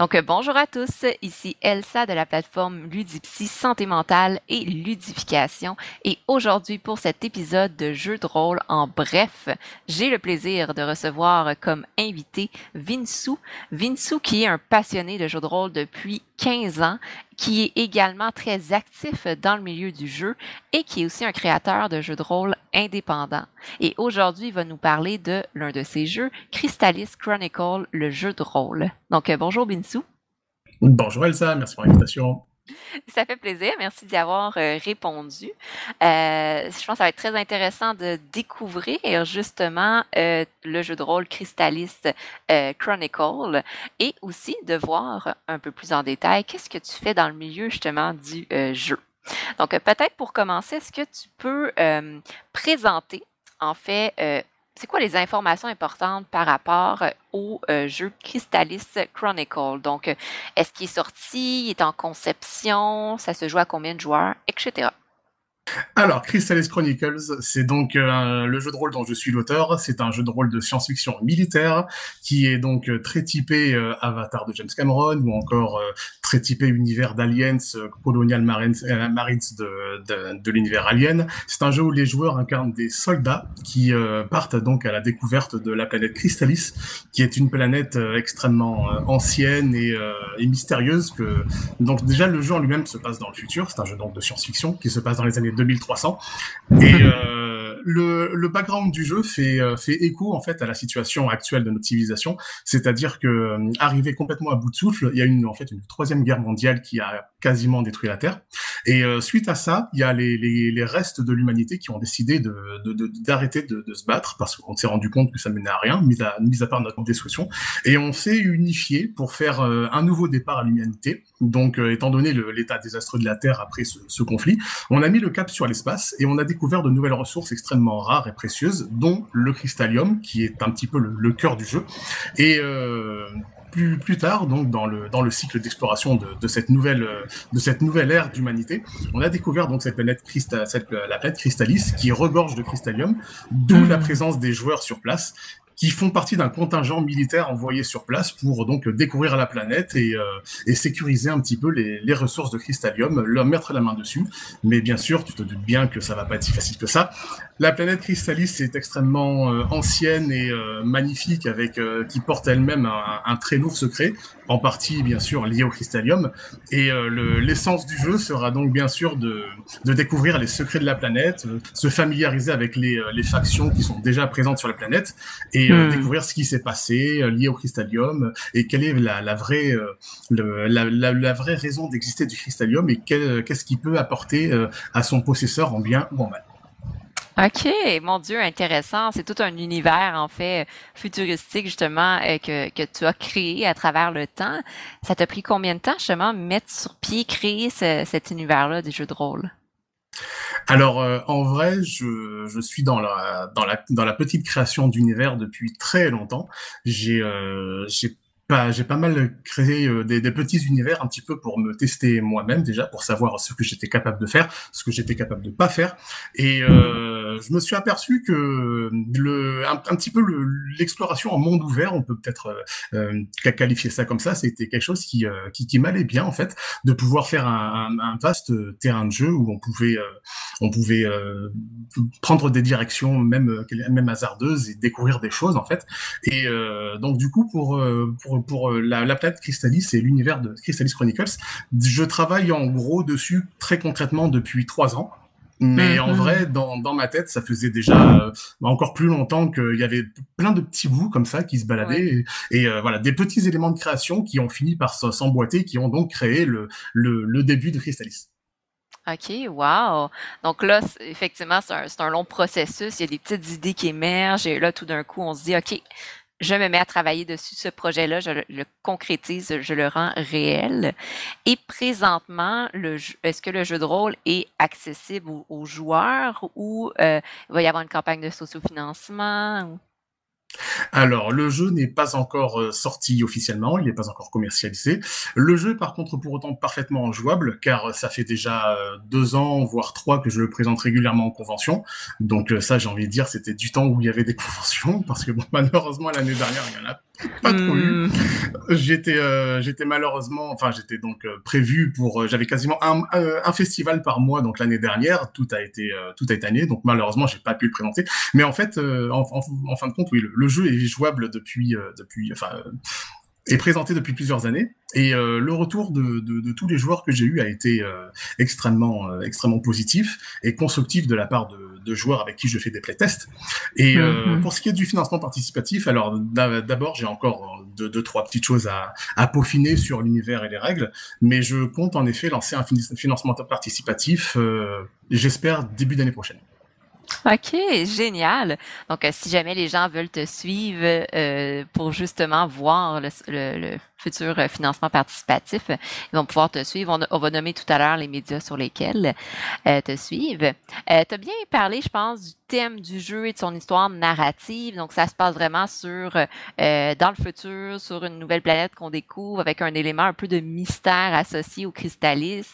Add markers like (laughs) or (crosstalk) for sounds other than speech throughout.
Donc, euh, bonjour à tous, ici Elsa de la plateforme Ludipsy Santé mentale et ludification. Et aujourd'hui, pour cet épisode de jeu de rôle en bref, j'ai le plaisir de recevoir comme invité Vinsou. Vinsou qui est un passionné de jeu de rôle depuis 15 ans, qui est également très actif dans le milieu du jeu et qui est aussi un créateur de jeux de rôle indépendant. Et aujourd'hui, il va nous parler de l'un de ses jeux, Crystallis Chronicle, le jeu de rôle. Donc, euh, bonjour Binsou. Bonjour Elsa, merci pour l'invitation. Ça fait plaisir. Merci d'y avoir euh, répondu. Euh, je pense que ça va être très intéressant de découvrir justement euh, le jeu de rôle Crystallis Chronicle et aussi de voir un peu plus en détail qu'est-ce que tu fais dans le milieu justement du jeu. Donc, peut-être pour commencer, est-ce que tu peux présenter en fait c'est quoi les informations importantes par rapport euh, au euh, jeu Crystallis Chronicle? Donc, euh, est-ce qu'il est sorti, il est en conception, ça se joue à combien de joueurs, etc. Alors, Crystallis Chronicles, c'est donc le jeu de rôle dont je suis l'auteur. C'est un jeu de rôle de science-fiction militaire qui est donc très typé Avatar de James Cameron ou encore très typé univers d'Aliens, Colonial Marines, Marines de, l'univers Alien. C'est un jeu où les joueurs incarnent des soldats qui partent donc à la découverte de la planète Crystallis, qui est une planète extrêmement ancienne et, mystérieuse. Que donc déjà le jeu en lui-même se passe dans le futur. C'est un jeu donc de science-fiction qui se passe dans les années 2300. Et euh, le, le background du jeu fait, euh, fait écho en fait à la situation actuelle de notre civilisation, c'est-à-dire que euh, arrivé complètement à bout de souffle, il y a une en fait une troisième guerre mondiale qui a quasiment détruit la Terre. Et euh, suite à ça, il y a les, les, les restes de l'humanité qui ont décidé de, d'arrêter de, de, de, se battre parce qu'on s'est rendu compte que ça menait à rien, mis à, mis à part notre destruction. Et on s'est unifié pour faire un nouveau départ à l'humanité. Donc, étant donné l'état désastreux de la Terre après ce, ce conflit, on a mis le cap sur l'espace et on a découvert de nouvelles ressources extrêmement rares et précieuses, dont le cristallium, qui est un petit peu le, le cœur du jeu. Et euh, plus, plus tard, donc dans le dans le cycle d'exploration de, de, cette nouvelle de cette nouvelle ère d'humanité, on a découvert donc cette planète Christa, cette, la planète Crystalis qui regorge de cristallium, d'où mmh. la présence des joueurs sur place qui font partie d'un contingent militaire envoyé sur place pour donc découvrir la planète et, euh, sécuriser un petit peu les, ressources de cristallium, leur mettre la main dessus. Mais bien sûr, tu te doutes bien que ça va pas être si facile que ça. La planète Crystalis est extrêmement euh, ancienne et euh, magnifique, avec qui porte elle-même un, très lourd secret, en partie bien sûr lié au cristallium. Et l'essence du jeu sera donc bien sûr de, de découvrir les secrets de la planète, se familiariser avec les, les factions qui sont déjà présentes sur la planète et euh, hmm. découvrir ce qui s'est passé euh, lié au cristallium et quelle est la, la vraie, euh, le, la, la, la, vraie raison d'exister du cristallium et qu'est-ce qu'il peut apporter à son possesseur en bien ou en mal. OK, mon Dieu, intéressant. C'est tout un univers, en fait, futuristique, justement, que, que tu as créé à travers le temps. Ça t'a pris combien de temps, justement, mettre sur pied, créer ce, cet univers-là des jeux de rôle? Alors euh, en vrai, je, je, suis dans la, dans la dans la petite création d'univers depuis très longtemps. J'ai euh, pas j'ai pas mal créé euh, des, des, petits univers un petit peu pour me tester moi-même déjà pour savoir ce que j'étais capable de faire, ce que j'étais capable de pas faire et euh, euh, je me suis aperçu que le, un, petit peu l'exploration en monde ouvert, on peut peut-être euh, euh, qualifier ça comme ça, c'était quelque chose qui, euh, qui, qui m'allait bien en fait, de pouvoir faire un, un, un, vaste terrain de jeu où on pouvait, on pouvait prendre des directions même, même hasardeuses et découvrir des choses en fait. Et donc du coup pour, pour, pour la, la planète Crystallis et l'univers de Crystallis Chronicles, je travaille en gros dessus très concrètement depuis trois ans. Mais en mhm. vrai, dans, dans ma tête, ça faisait déjà euh, encore plus longtemps qu'il y avait plein de petits bouts comme ça qui se baladaient ouais. et, et euh, voilà des petits éléments de création qui ont fini par s'emboîter, qui ont donc créé le, le, le début de Crystallis. OK, wow. Donc là, effectivement, c'est un, un, long processus. Il y a des petites idées qui émergent et là, tout d'un coup, on se dit, OK, je me mets à travailler dessus ce projet-là, je le, concrétise, je le rends réel. Et présentement, est-ce que le jeu de rôle est accessible aux, joueurs ou euh, il va y avoir une campagne de sociofinancement? Alors, le jeu n'est pas encore euh, sorti officiellement, il n'est pas encore commercialisé. Le jeu, par contre, pour autant parfaitement jouable, car ça fait déjà euh, deux ans, voire trois, que je le présente régulièrement en convention. Donc euh, ça, j'ai envie de dire, c'était du temps où il y avait des (laughs) conventions, parce que malheureusement, l'année dernière, il y en a (laughs) pas trop eu. Hmm. J'étais, euh, j'étais malheureusement, enfin, j'étais donc euh, prévu pour, euh, j'avais quasiment un, un, festival par mois, donc l'année dernière, tout a été, tout a été annulé, donc malheureusement, j'ai pas pu le présenter. Mais en fait, en, en, fin de compte, oui, le, jeu est jouable depuis, depuis, enfin, est présenté depuis plusieurs années et euh, le retour de, de, de, tous les joueurs que j'ai eu a été euh, extrêmement euh, extrêmement positif et constructif de la part de, de, joueurs avec qui je fais des playtests. Et mm-hmm. pour ce qui est du financement participatif, alors d'abord j'ai encore deux, deux, trois petites choses à, à peaufiner sur l'univers et les règles, mais je compte en effet lancer un financement participatif, j'espère début d'année prochaine. OK, génial. Donc, euh, si jamais les gens veulent te suivre euh, pour justement voir le, futur euh, financement participatif, ils vont pouvoir te suivre. On, va nommer tout à l'heure les médias sur lesquels te suivre. tu as bien parlé, je pense, du thème du jeu et de son histoire narrative. Donc, ça se passe vraiment sur dans le futur, sur une nouvelle planète qu'on découvre avec un élément un peu de mystère associé au cristallis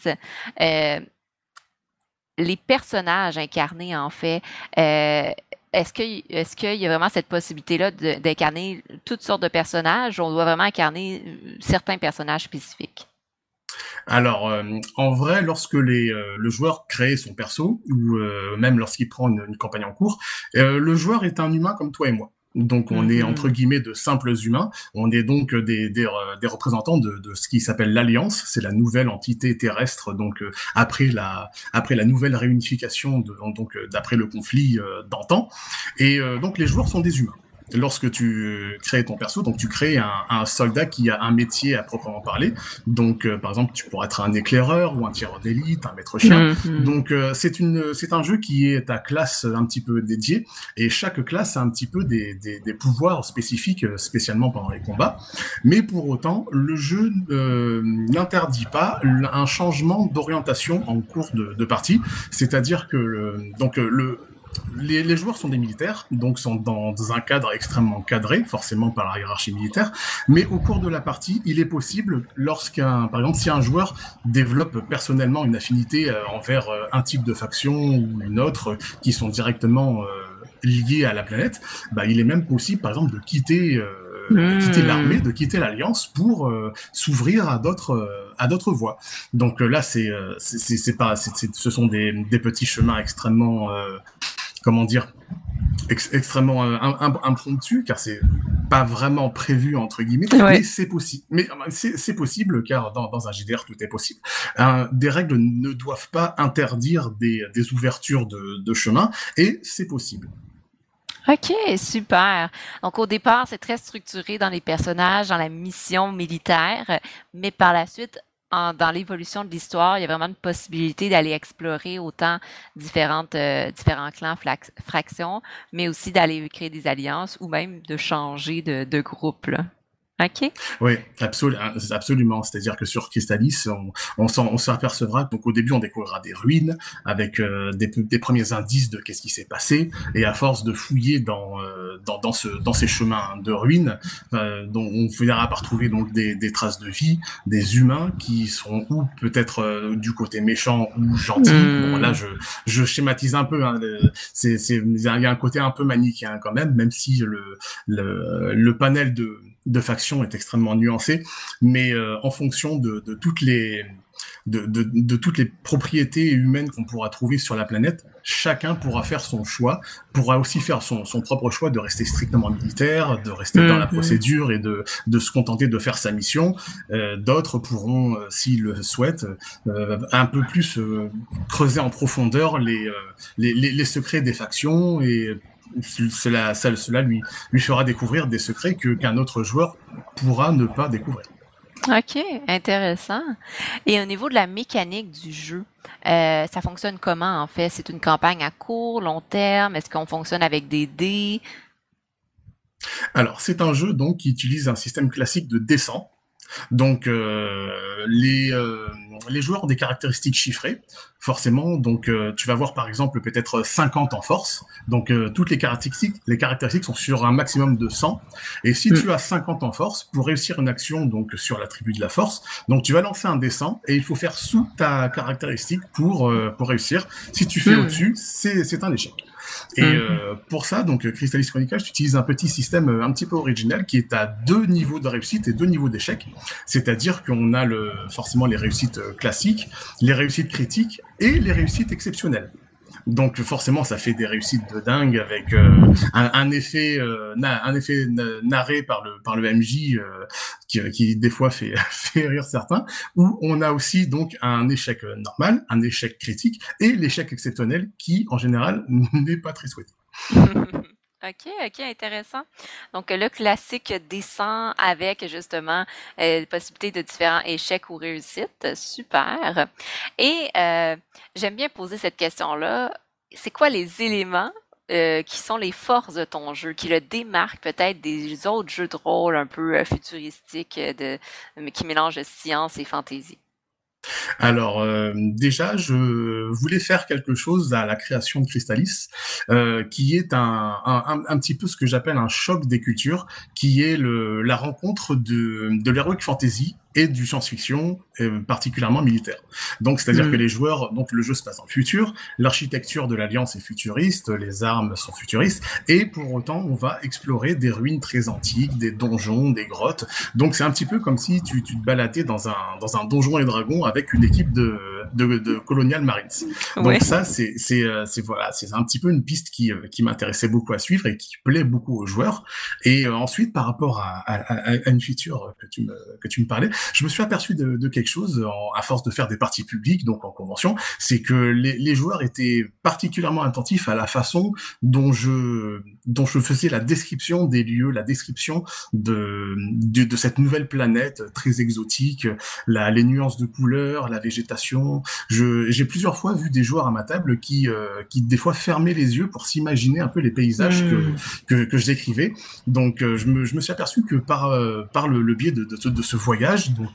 les personnages incarnés, en fait, euh, est-ce qu'il y a vraiment cette possibilité-là d'incarner toutes sortes de personnages? Ou on doit vraiment incarner euh, certains personnages spécifiques? Alors, euh, en vrai, lorsque les, le joueur crée son perso, ou même lorsqu'il prend une, campagne en cours, le joueur est un humain comme toi et moi. Donc on est mhm. entre guillemets de simples humains. On est donc des, des, des représentants de, de, ce qui s'appelle l'Alliance. C'est la nouvelle entité terrestre. Donc euh, après la après la nouvelle réunification, de, donc euh, d'après le conflit euh, d'antan. Et donc les joueurs sont des humains lorsque tu crées ton perso, donc tu crées un, un, soldat qui a un métier à proprement parler. Donc, euh, par exemple, tu pourrais être un éclaireur ou un tireur d'élite, un maître chien. Mm-hmm. Donc, euh, c'est une, c'est un jeu qui est à classe un petit peu dédiée et chaque classe a un petit peu des, des, des pouvoirs spécifiques, euh, spécialement pendant les combats. Mais pour autant, le jeu n'interdit pas un changement d'orientation en cours de, de partie. C'est-à-dire que donc le les, joueurs sont des militaires, donc sont dans un cadre extrêmement cadré, forcément par la hiérarchie militaire. Mais au cours de la partie, il est possible, lorsqu'un, par exemple, si un joueur développe personnellement une affinité euh, envers euh, un type de faction ou une autre qui sont directement euh, liés à la planète, bah, il est même possible, par exemple, de quitter de quitter hmm. l'armée, de quitter l'alliance pour s'ouvrir à d'autres à d'autres voies. Donc là, c'est c'est pas, ce sont des, des petits chemins extrêmement comment dire, extrêmement euh, impromptu, car c'est pas vraiment prévu entre guillemets, mais c'est possible. Mais euh, c'est possible car dans, dans, un JDR tout est possible. des règles ne doivent pas interdire des, des ouvertures de, de chemin et c'est possible. OK, super. Donc au départ, c'est très structuré dans les personnages, dans la mission militaire, mais par la suite, dans l'évolution de l'histoire, il y a vraiment une possibilité d'aller explorer autant différentes, euh, différents clans, fractions, mais aussi d'aller créer des alliances ou même de changer de, groupe. OK? Oui, absolument. C'est-à-dire que sur Crystallis, on, on, s'apercevra, donc au début, on découvrira des ruines avec euh, des, des, premiers indices de qu'est-ce qui s'est passé. Et à force de fouiller dans, euh, dans, dans, ce, dans ces chemins de ruines, euh, dont on finira par trouver donc des, des, traces de vie, des humains qui sont ou peut-être euh, du côté méchant ou gentil. Hmm. Bon, là, je, je schématise un peu. Hein, c'est, il y a un côté un peu manichéen quand même, même si le, le, le panel de de faction est extrêmement nuancé, mais euh, en fonction de, de toutes les de, de, de, toutes les propriétés humaines qu'on pourra trouver sur la planète, chacun pourra faire son choix, pourra aussi faire son, son propre choix de rester strictement militaire, de rester dans la mhm. procédure et de, de se contenter de faire sa mission. Euh, D'autres pourront, euh, s'ils le souhaitent, euh, un peu plus euh, creuser en profondeur les, les, les, les secrets des factions et cela, cela lui, lui fera découvrir des secrets que qu'un autre joueur pourra ne pas découvrir. OK, intéressant. Et au niveau de la mécanique du jeu, euh, ça fonctionne comment en fait? C'est une campagne à court, long terme? Est-ce qu'on fonctionne avec des dés? Alors, c'est un jeu donc qui utilise un système classique de descente. Donc euh, les, euh, les joueurs ont des caractéristiques chiffrées, forcément. Donc euh, tu vas voir par exemple peut-être 50 en force. Donc toutes les caractéristiques, les caractéristiques sont sur un maximum de 100. Et si tu mm. as 50 en force, pour réussir une action donc sur l'attribut de la force, donc tu vas lancer un dessin et il faut faire sous ta caractéristique pour pour réussir. Si tu fais mm. au-dessus, c'est un échec. Et mmh. pour ça, donc Crystallis Chronicles utilise un petit système un petit peu original qui est à deux niveaux de réussite et deux niveaux d'échec. C'est-à-dire qu'on a le, forcément les réussites classiques, les réussites critiques et les réussites exceptionnelles. Donc forcément, ça fait des réussites de dingue avec euh, un, effet, euh, un effet narré par le par le MJ euh, qui, qui, des fois fait (laughs) fait rire certains. Où on a aussi donc un échec normal, un échec critique et l'échec exceptionnel qui en général (laughs) n'est pas très souhaité. (laughs) OK, OK, intéressant. Donc, le classique descend avec justement euh, possibilité de différents échecs ou réussites. Super. Et euh, j'aime bien poser cette question-là. C'est quoi les éléments euh, qui sont les forces de ton jeu, qui le démarquent peut-être des autres jeux de rôle un peu futuristiques qui mélangent science et fantaisie? Alors euh, déjà, je voulais faire quelque chose à la création de Crystalis, euh, qui est un, un, un, petit peu ce que j'appelle un choc des cultures, qui est la rencontre de, de l'heroic fantasy et du science-fiction, euh, particulièrement militaire. Donc, c'est-à-dire mm. que les joueurs, donc le jeu se passe dans le futur, l'architecture de l'Alliance est futuriste, les armes sont futuristes, et pour autant, on va explorer des ruines très antiques, des donjons, des grottes. Donc, c'est un petit peu comme si tu, tu te baladais dans un, dans un donjon et dragon avec une équipe de, de, de Colonial Marines. Donc ça, c'est c'est euh, c'est voilà, c'est un petit peu une piste qui euh, qui m'intéressait beaucoup à suivre et qui plaît beaucoup aux joueurs. Et ensuite, par rapport à, à, à, une feature que tu me que tu me parlais, je me suis aperçu de, de quelque chose en, à force de faire des parties publiques, donc en convention, c'est que les, les, joueurs étaient particulièrement attentifs à la façon dont je dont je faisais la description des lieux, la description de de, de cette nouvelle planète très exotique, la, les nuances de couleurs, la végétation. J'ai plusieurs fois vu des joueurs à ma table qui euh, qui des fois fermaient les yeux pour s'imaginer un peu les paysages que, hmm. que, que je décrivais. Donc euh, je me, je me suis aperçu que par euh, par le, le biais de, de, de ce voyage, donc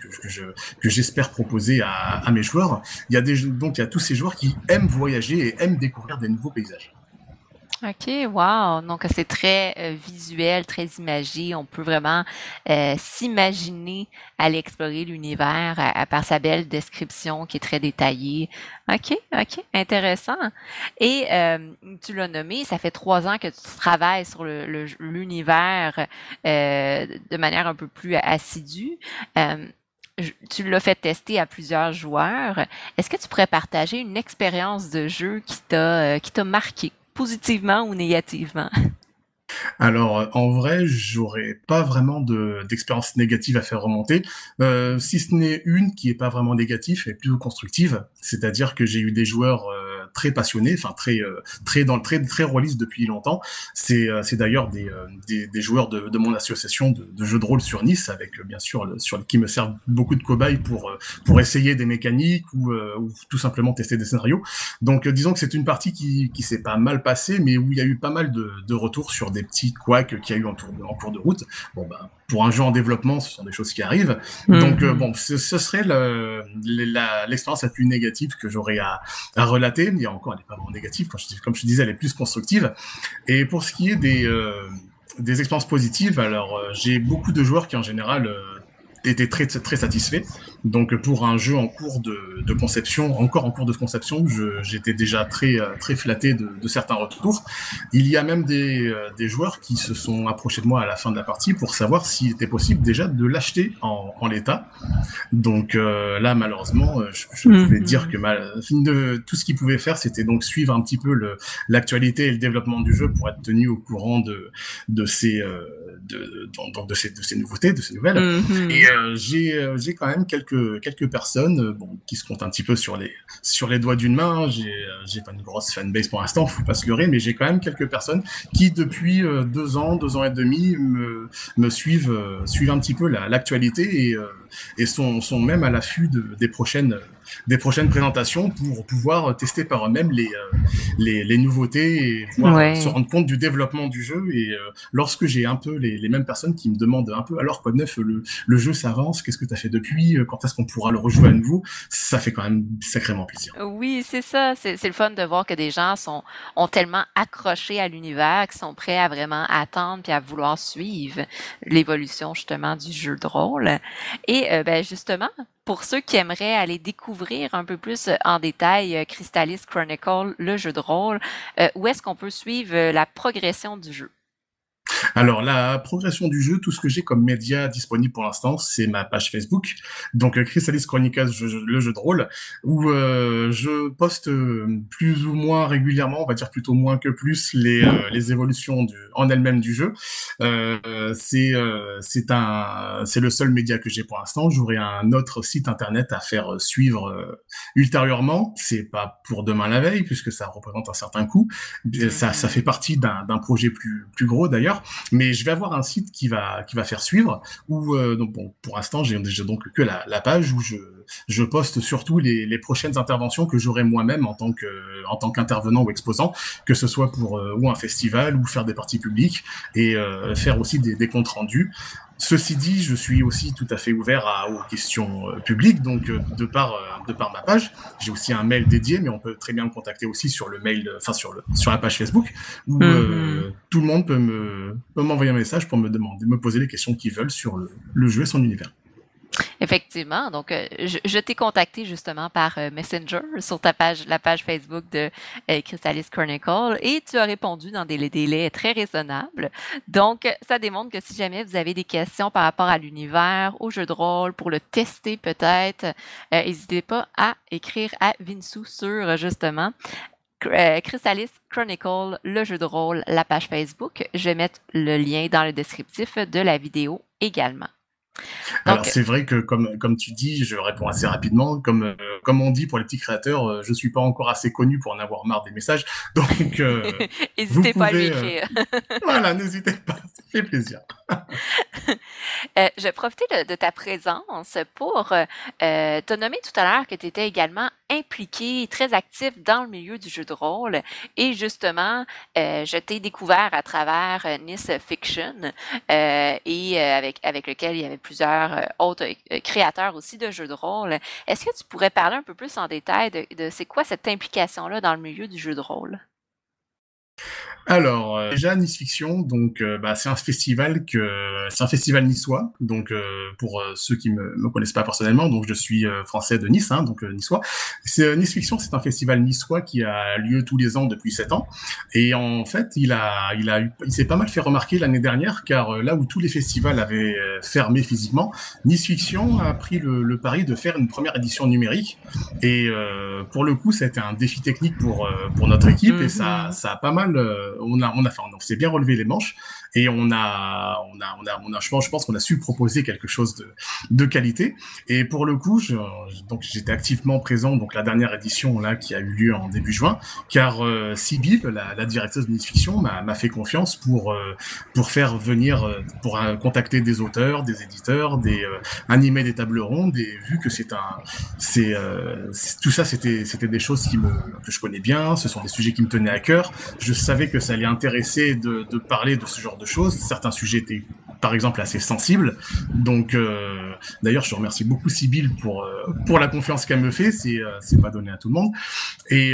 que j'espère proposer à, mes joueurs. Il y a donc il y a tous ces joueurs qui aiment voyager et aiment découvrir des nouveaux paysages. OK, wow! Donc, c'est très euh, visuel, très imagé. On peut vraiment euh, s'imaginer aller explorer l'univers à, part sa belle description qui est très détaillée. OK, OK, intéressant. Et euh, tu l'as nommé, ça fait trois ans que tu travailles sur l'univers de manière un peu plus assidue tu l'as fait tester à plusieurs joueurs. Est-ce que tu pourrais partager une expérience de jeu qui t'a euh, qui t'a marqué? Positivement ou négativement? Alors, en vrai, j'aurais pas vraiment d'expérience négative à faire remonter, euh, si ce n'est une qui est pas vraiment négative et plutôt constructive. C'est-à-dire que j'ai eu des joueurs euh, très passionné, enfin très euh, très dans le très très royaliste depuis longtemps. C'est euh, c'est d'ailleurs des, euh, des, des joueurs de, de mon association de, de, jeux de rôle sur Nice avec bien sûr sur qui me servent beaucoup de cobayes pour pour essayer des mécaniques ou, ou tout simplement tester des scénarios. Donc disons que c'est une partie qui qui s'est pas mal passée, mais où il y a eu pas mal de, de retours sur des petits couacs qu'il y a eu en, en cours de route. Bon ben pour un jeu en développement, ce sont des choses qui arrivent. Mhm. Donc euh, bon, ce, ce serait l'expérience la, plus négative que j'aurais à, à, relater. Mais encore, elle n'est pas vraiment négative. Quand je, comme je disais, elle est plus constructive. Et pour ce qui est des euh, des expériences positives, alors euh, j'ai beaucoup de joueurs qui en général étaient très très satisfaits. Donc pour un jeu en cours de, de conception, encore en cours de conception, j'étais déjà très très flatté de, de, certains retours. Il y a même des, euh, des, joueurs qui se sont approchés de moi à la fin de la partie pour savoir s'il était possible déjà de l'acheter en, en l'état. Donc euh, là, malheureusement, euh, je, je pouvais mhm. dire que mal, de, tout ce qu'ils pouvaient faire, c'était donc suivre un petit peu l'actualité et le développement du jeu pour être tenu au courant de, de ces euh, de, donc de, ces, de ces nouveautés, de ces nouvelles. Mhm. Et j'ai j'ai quand même quelques quelques personnes euh, bon, qui se comptent un petit peu sur les sur les doigts d'une main. Euh, j'ai pas une grosse fanbase pour l'instant, faut pas se leurrer, mais j'ai quand même quelques personnes qui depuis euh, deux ans, deux ans et demi me me suivent suivent un petit peu l'actualité et et sont sont même à l'affût de, des prochaines des prochaines présentations pour pouvoir tester par eux-mêmes les, euh, les, les, nouveautés et pouvoir se rendre compte du développement du jeu. Et euh, lorsque j'ai un peu les, les, mêmes personnes qui me demandent un peu alors quoi de neuf, le, le jeu s'avance, qu'est-ce que tu as fait depuis, euh, quand est-ce qu'on pourra le rejouer à nouveau, ça fait quand même sacrément plaisir. Oui, c'est ça. C'est le fun de voir que des gens sont, ont tellement accroché à l'univers qu'ils sont prêts à vraiment attendre puis à vouloir suivre l'évolution justement du jeu de rôle. Et ben, justement, pour ceux qui aimeraient aller découvrir un peu plus en détail Crystallis Chronicle, le jeu de rôle, où est-ce qu'on peut suivre la progression du jeu? Alors, la progression du jeu, tout ce que j'ai comme média disponible pour l'instant, c'est ma page Facebook. Donc, euh, Chrysalis Chronicles, le jeu de rôle, où euh, je poste euh, plus ou moins régulièrement, on va dire plutôt moins que plus, les, les évolutions du, en elles-mêmes du jeu. c'est c'est un c'est le seul média que j'ai pour l'instant. J'aurai un autre site internet à faire suivre ultérieurement. C'est pas pour demain la veille, puisque ça représente un certain coût. Ça, ça fait partie d'un projet plus plus gros d'ailleurs mais je vais avoir un site qui va faire suivre. Où euh, donc pour l'instant, j'ai donc que la, page où je poste surtout les, prochaines interventions que j'aurai moi-même en tant qu'intervenant ou exposant, que ce soit pour euh, un festival ou faire des parties publiques et euh, faire aussi des comptes rendus. Ceci dit, je suis aussi tout à fait ouvert à, aux questions euh, publiques, donc euh, de par euh, de par ma page, j'ai aussi un mail dédié, mais on peut très bien me contacter aussi sur le mail, enfin sur le sur la page Facebook, où mhm. tout le monde peut me peut m'envoyer un message pour me demander, me poser les questions qu'ils veulent sur le, le jeu et son univers. Effectivement. Donc, euh, je, t'ai contacté justement par euh, Messenger sur ta page, la page Facebook de euh, Crystallis Chronicle et tu as répondu dans des délais très raisonnables. Donc, ça démontre que si jamais vous avez des questions par rapport à l'univers, au jeu de rôle, pour le tester peut-être, n'hésitez pas à écrire à Vinsou sur justement Crystallis Chronicle, le jeu de rôle, la page Facebook. Je vais mettre le lien dans le descriptif de la vidéo également. Alors c'est vrai que comme comme tu dis, je réponds assez rapidement. Comme euh, comme on dit pour les petits créateurs, euh, je suis pas encore assez connu pour en avoir marre des messages. (laughs) Donc euh, (laughs) n'hésitez pas à lui écrire. (laughs) voilà, n'hésitez pas, ça fait plaisir. je vais profiter de, ta présence pour te nommer tout à l'heure que tu étais également impliqué, très actif dans le milieu du jeu de rôle. Et justement, je t'ai découvert à travers Nice Fiction et avec avec lequel il y avait plusieurs euh, autres euh, créateurs aussi de jeux de rôle. Est-ce que tu pourrais parler un peu plus en détail de, de c'est quoi cette implication-là dans le milieu du jeu de rôle? Alors euh, déjà Nice Fiction, donc euh, bah, c'est un festival que c'est un festival niçois. Donc euh, pour ceux qui me, me connaissent pas personnellement, donc je suis français de Nice, hein, donc niçois. C'est Nice Fiction, c'est un festival niçois qui a lieu tous les ans depuis sept ans. Et en fait, il a il a il s'est pas mal fait remarquer l'année dernière, car là où tous les festivals avaient fermé physiquement, Nice Fiction a pris le, le pari de faire une première édition numérique. Et pour le coup, été un défi technique pour pour notre équipe et ça mhm. ça a pas mal on a, on a, on s'est bien relevé les manches et on a, on a, on a, on a je pense, pense qu'on a su proposer quelque chose de, de qualité. Et pour le coup, je, donc j'étais activement présent donc la dernière édition là qui a eu lieu en début juin, car euh, Sibyl, la, la directrice de Fiction, m'a fait confiance pour euh, pour faire venir, euh, pour euh, contacter des auteurs, des éditeurs, des animer des tables rondes. Et vu que c'est un, c'est tout ça, c'était c'était des choses qui me que je connais bien. Ce sont des sujets qui me tenaient à cœur. Je savais que ça allait intéresser de, de parler de ce genre de choses. Certains sujets étaient, par exemple, assez sensibles. Donc, euh, d'ailleurs, je remercie beaucoup Sybille pour euh, pour la confiance qu'elle me fait. C'est euh, c'est pas donné à tout le monde. Et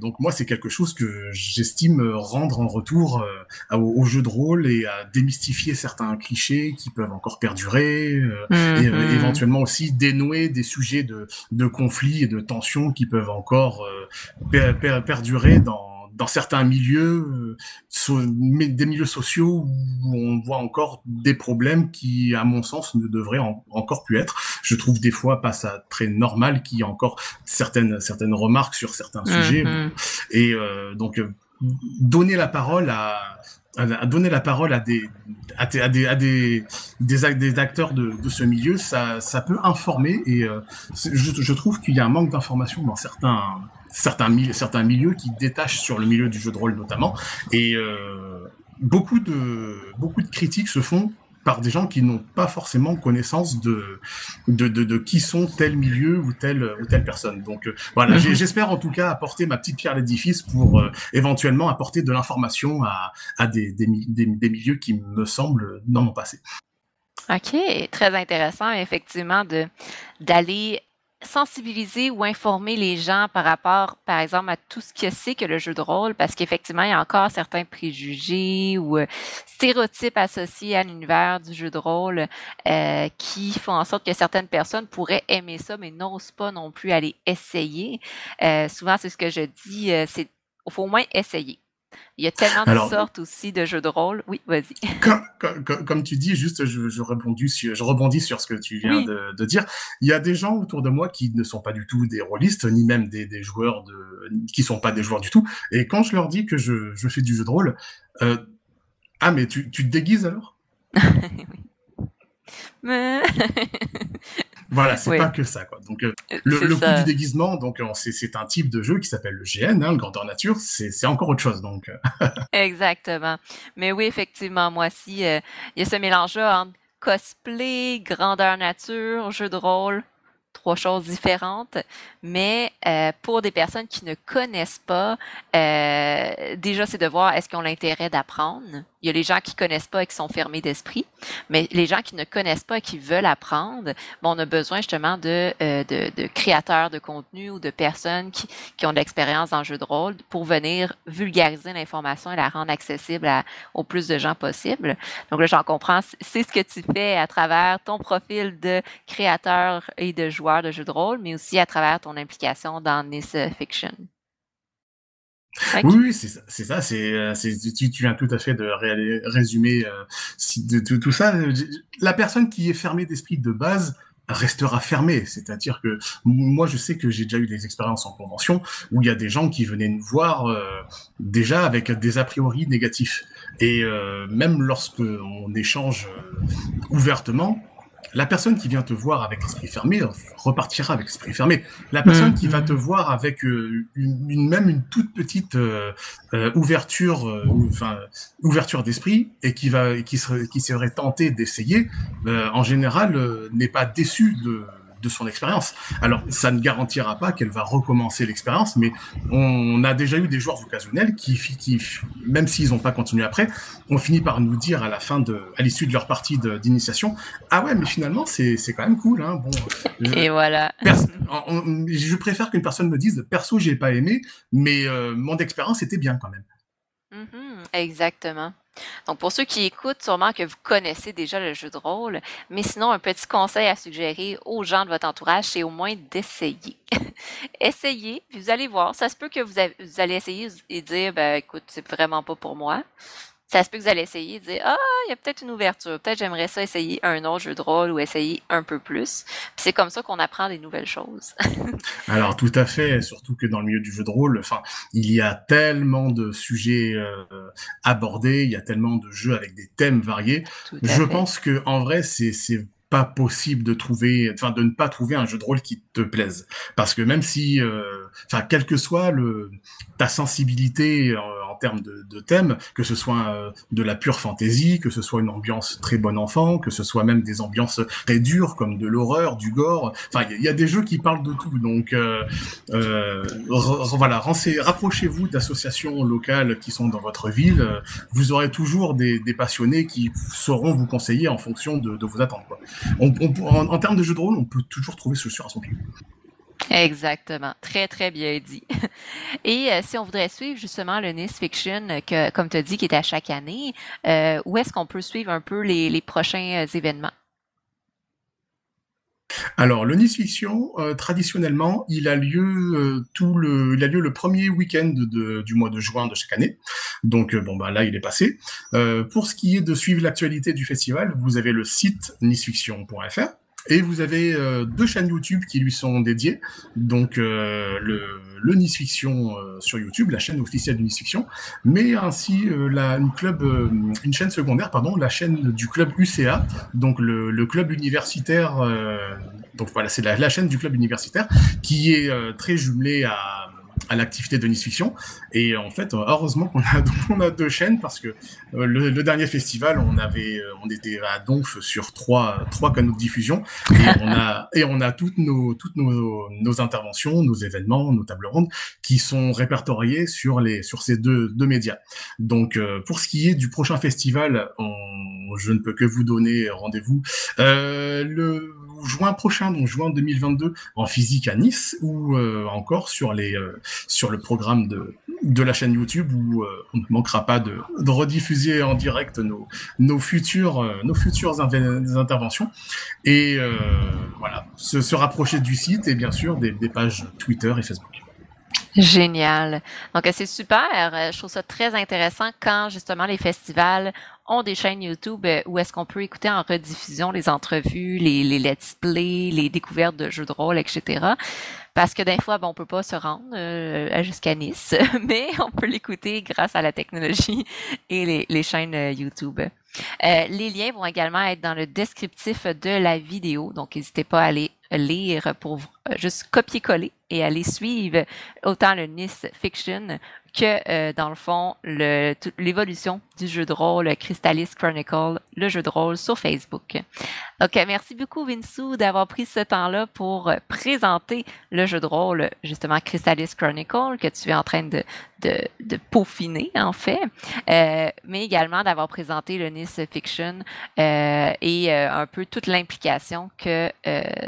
donc moi, c'est quelque chose que j'estime rendre en retour au, jeu de rôle et à démystifier certains clichés qui peuvent encore perdurer, et mm-hmm. éventuellement aussi dénouer des sujets de de conflits et de tensions qui peuvent encore perdurer dans dans certains milieux, euh, des milieux sociaux où on voit encore des problèmes qui, à mon sens, ne devraient encore plus être. Je trouve des fois pas ça très normal qu'il y ait encore certaines certaines remarques sur certains sujets. Mm-hmm. Et euh, donc euh, donner la parole à, à, donner la parole à des à, des, à des, à des, des, acteurs de, de, ce milieu, ça, ça peut informer et euh, je, je trouve qu'il y a un manque d'information dans certains certains, certains milieux qui détachent sur le milieu du jeu de rôle notamment. Et euh, beaucoup, de, beaucoup de critiques se font par des gens qui n'ont pas forcément connaissance de de, de, de, qui sont tel milieu ou telle ou telle personne. Donc euh, voilà, mhm. j'espère en tout cas apporter ma petite pierre à l'édifice pour euh, éventuellement apporter de l'information à, à des, des, des, des, milieux qui me semblent dans mon passé. OK, très intéressant effectivement de d'aller sensibiliser ou informer les gens par rapport, par exemple, à tout ce que c'est que le jeu de rôle, parce qu'effectivement, il y a encore certains préjugés ou euh, stéréotypes associés à l'univers du jeu de rôle euh, qui font en sorte que certaines personnes pourraient aimer ça, mais n'osent pas non plus aller essayer. Euh, souvent, c'est ce que je dis, c'est faut au moins essayer. Il y a tellement de sortes aussi de jeux de rôle. Oui, vas-y. (laughs) Comme, tu dis, juste, je, je, rebondis sur, je rebondis sur ce que tu viens de, dire. Il y a des gens autour de moi qui ne sont pas du tout des rôlistes, ni même des, des joueurs de, qui sont pas des joueurs du tout. Et quand je leur dis que je, je fais du jeu de rôle, euh, ah, mais tu, tu te déguises alors? (laughs) oui. Mais... (laughs) Voilà, c'est pas que ça. Quoi. Donc, euh, euh, le, coup du déguisement, donc c'est un type de jeu qui s'appelle le GN, hein, le grandeur nature. C'est encore autre chose. Donc. Euh. (laughs) Exactement. Mais oui, effectivement, moi aussi, il y a ce mélange-là entre cosplay, grandeur nature, jeu de rôle trois choses différentes, mais euh, pour des personnes qui ne connaissent pas, euh, déjà c'est de voir est-ce qu'ils ont l'intérêt d'apprendre. Il y a les gens qui connaissent pas et qui sont fermés d'esprit, mais les gens qui ne connaissent pas et qui veulent apprendre, bon, on a besoin justement de, euh, de, créateurs de contenu ou de personnes qui, ont de l'expérience dans le jeu de rôle pour venir vulgariser l'information et la rendre accessible à, au plus de gens possible. Donc là, j'en comprends, c'est ce que tu fais à travers ton profil de créateur et de joueur de jeux de rôle, mais aussi à travers ton implication dans Nice Fiction. Oui, c'est ça. C'est ça. Euh, c'est, tu, tu, viens tout à fait de résumer euh, de, tout ça. La personne qui est fermée d'esprit de base restera fermée. C'est-à-dire que moi, je sais que j'ai déjà eu des expériences en convention où il y a des gens qui venaient nous voir euh, déjà avec des a priori négatifs. Et même lorsque on échange ouvertement, la personne qui vient te voir avec l'esprit fermé repartira avec l'esprit fermé. La personne qui va te voir avec euh, une, même une toute petite euh, euh, ouverture, enfin ouverture d'esprit et qui va qui serait qui serait tenté d'essayer, en général n'est pas déçu de de son expérience. Alors, ça ne garantira pas qu'elle va recommencer l'expérience, mais on a déjà eu des joueurs occasionnels qui, qui même s'ils n'ont pas continué après, ont fini par nous dire à la fin de, à l'issue de leur partie d'initiation, ah ouais, mais finalement, c'est quand même cool, hein. Bon. Et voilà. je préfère qu'une personne me dise, perso, j'ai pas aimé, mais euh, mon expérience était bien quand même. Mm-hmm. exactement. Donc, pour ceux qui écoutent, sûrement que vous connaissez déjà le jeu de rôle, mais sinon, un petit conseil à suggérer aux gens de votre entourage, c'est au moins d'essayer. (laughs) Essayez, puis vous allez voir. Ça se peut que vous, allez essayer et dire, ben, écoute, c'est vraiment pas pour moi ça se peut que vous allez essayer de dire Ah, il y a peut-être une ouverture, peut-être j'aimerais ça essayer un autre jeu de rôle ou essayer un peu plus. c'est comme ça qu'on apprend des nouvelles choses. (laughs) Alors tout à fait, surtout que dans le milieu du jeu de rôle, enfin, il y a tellement de sujets euh, abordés, il y a tellement de jeux avec des thèmes variés. Je pense que en vrai, c'est pas possible de trouver, enfin de ne pas trouver un jeu de rôle qui te plaise, parce que même si, euh, enfin quelle que soit le ta sensibilité euh, termes de, de thème, que ce soit euh, de la pure fantaisie, que ce soit une ambiance très bon enfant, que ce soit même des ambiances très dures comme de l'horreur, du gore, enfin il y, a des jeux qui parlent de tout, donc voilà, rapprochez-vous d'associations locales qui sont dans votre ville, vous aurez toujours des, passionnés qui sauront vous conseiller en fonction de, vos attentes. En, termes de jeu de rôle, on peut toujours trouver solution à son pied. Exactement. Très, très bien dit. (laughs) Et euh, si on voudrait suivre justement le Nice Fiction, que, comme tu as dit, qui est à chaque année, euh, où est-ce qu'on peut suivre un peu les, prochains euh, événements? Alors, le Nice Fiction, traditionnellement, il a lieu tout le, il a lieu le premier week-end du mois de juin de chaque année. Donc, bon bah là, il est passé. pour ce qui est de suivre l'actualité du festival, vous avez le site nicefiction.fr et vous avez euh, deux chaînes YouTube qui lui sont dédiées. Donc euh, le, le Nice Fiction euh, sur YouTube, la chaîne officielle du Nice Fiction, mais ainsi la, une, club, une chaîne secondaire, pardon, la chaîne du club UCA, donc le, le club universitaire. donc voilà, c'est la, la, chaîne du club universitaire qui est très jumelée à à l'activité de Nice Fiction. Et en fait, heureusement qu'on a, (laughs) on a deux chaînes parce que euh, le, dernier festival, on avait, euh, on était à Donf sur trois, trois canaux de diffusion et (laughs) on a, et on a toutes nos, toutes nos, nos interventions, nos événements, nos tables rondes qui sont répertoriés sur les, sur ces deux, deux médias. Donc, euh, pour ce qui est du prochain festival, on je ne peux que vous donner rendez-vous le juin prochain, donc juin 2022, en physique à Nice, ou encore sur les sur le programme de de la chaîne YouTube où on ne manquera pas de, rediffuser en direct nos nos futures nos futures interventions et voilà se, se rapprocher du site et bien sûr des pages Twitter et Facebook. Génial. Donc, c'est super. Je trouve ça très intéressant quand justement les festivals ont des chaînes YouTube euh, où est-ce qu'on peut écouter en rediffusion les entrevues, les, let's play, les découvertes de jeux de rôle, etc. Parce que des fois, bon, on peut pas se rendre euh, jusqu'à Nice, (laughs) mais on peut l'écouter grâce à la technologie (laughs) et les, chaînes euh, YouTube. Euh, les liens vont également être dans le descriptif de la vidéo, donc n'hésitez pas à aller lire pour juste copier-coller et aller suivre autant le Nice Fiction que, euh, dans le fond, l'évolution du jeu de rôle Crystallis Chronicle, le jeu de rôle sur Facebook. Donc, merci beaucoup, Vinsou, d'avoir pris ce temps-là pour présenter le jeu de rôle, justement, Crystallis Chronicle, que tu es en train de, de, de peaufiner, en fait, euh, mais également d'avoir présenté le Nice Fiction euh, et euh, un peu toute l'implication que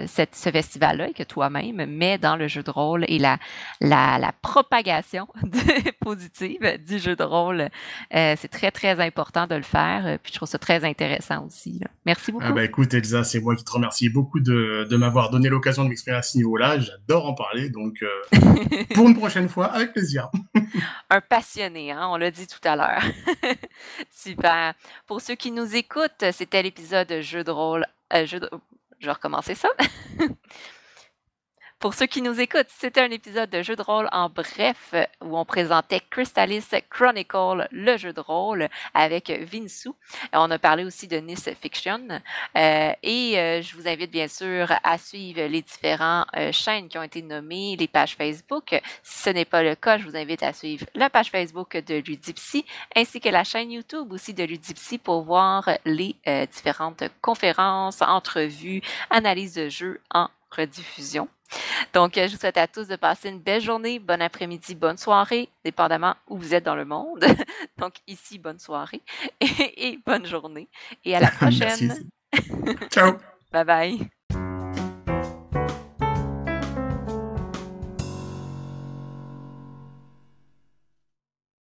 cette, ce festival-là et que toi-même mets dans le jeu de rôle et la, la, la propagation (laughs) positive du jeu de rôle. C'est très, très important de le faire. Puis je trouve ça très intéressant aussi. Là. Merci beaucoup. Ah bah écoute, Elsa, c'est moi qui te remercie beaucoup de, de m'avoir donné l'occasion de m'exprimer à ce niveau-là. J'adore en parler. Donc, (laughs) pour une prochaine fois, avec plaisir. (laughs) un passionné, hein, on l'a dit tout à l'heure. (laughs) Super. Pour ceux qui nous écoutent, c'était l'épisode jeu de rôle. Euh. Je vais recommencer ça. (laughs) Pour ceux qui nous écoutent, c'était un épisode de jeu de rôle en bref où on présentait Crystallis Chronicle, le jeu de rôle avec Vinsou. On a parlé aussi de Nice Fiction euh, et euh, je vous invite bien sûr à suivre les différentes euh, chaînes qui ont été nommées, les pages Facebook. Si ce n'est pas le cas, je vous invite à suivre la page Facebook de Ludipsy ainsi que la chaîne YouTube aussi de Ludipsy pour voir les différentes conférences, entrevues, analyses de jeux en rediffusion. Donc, je vous souhaite à tous de passer une belle journée, bon après-midi, bonne soirée, dépendamment où vous êtes dans le monde. (laughs) Donc, ici, bonne soirée (laughs) et, et bonne journée. Et à la (laughs) prochaine. Ciao. Bye bye.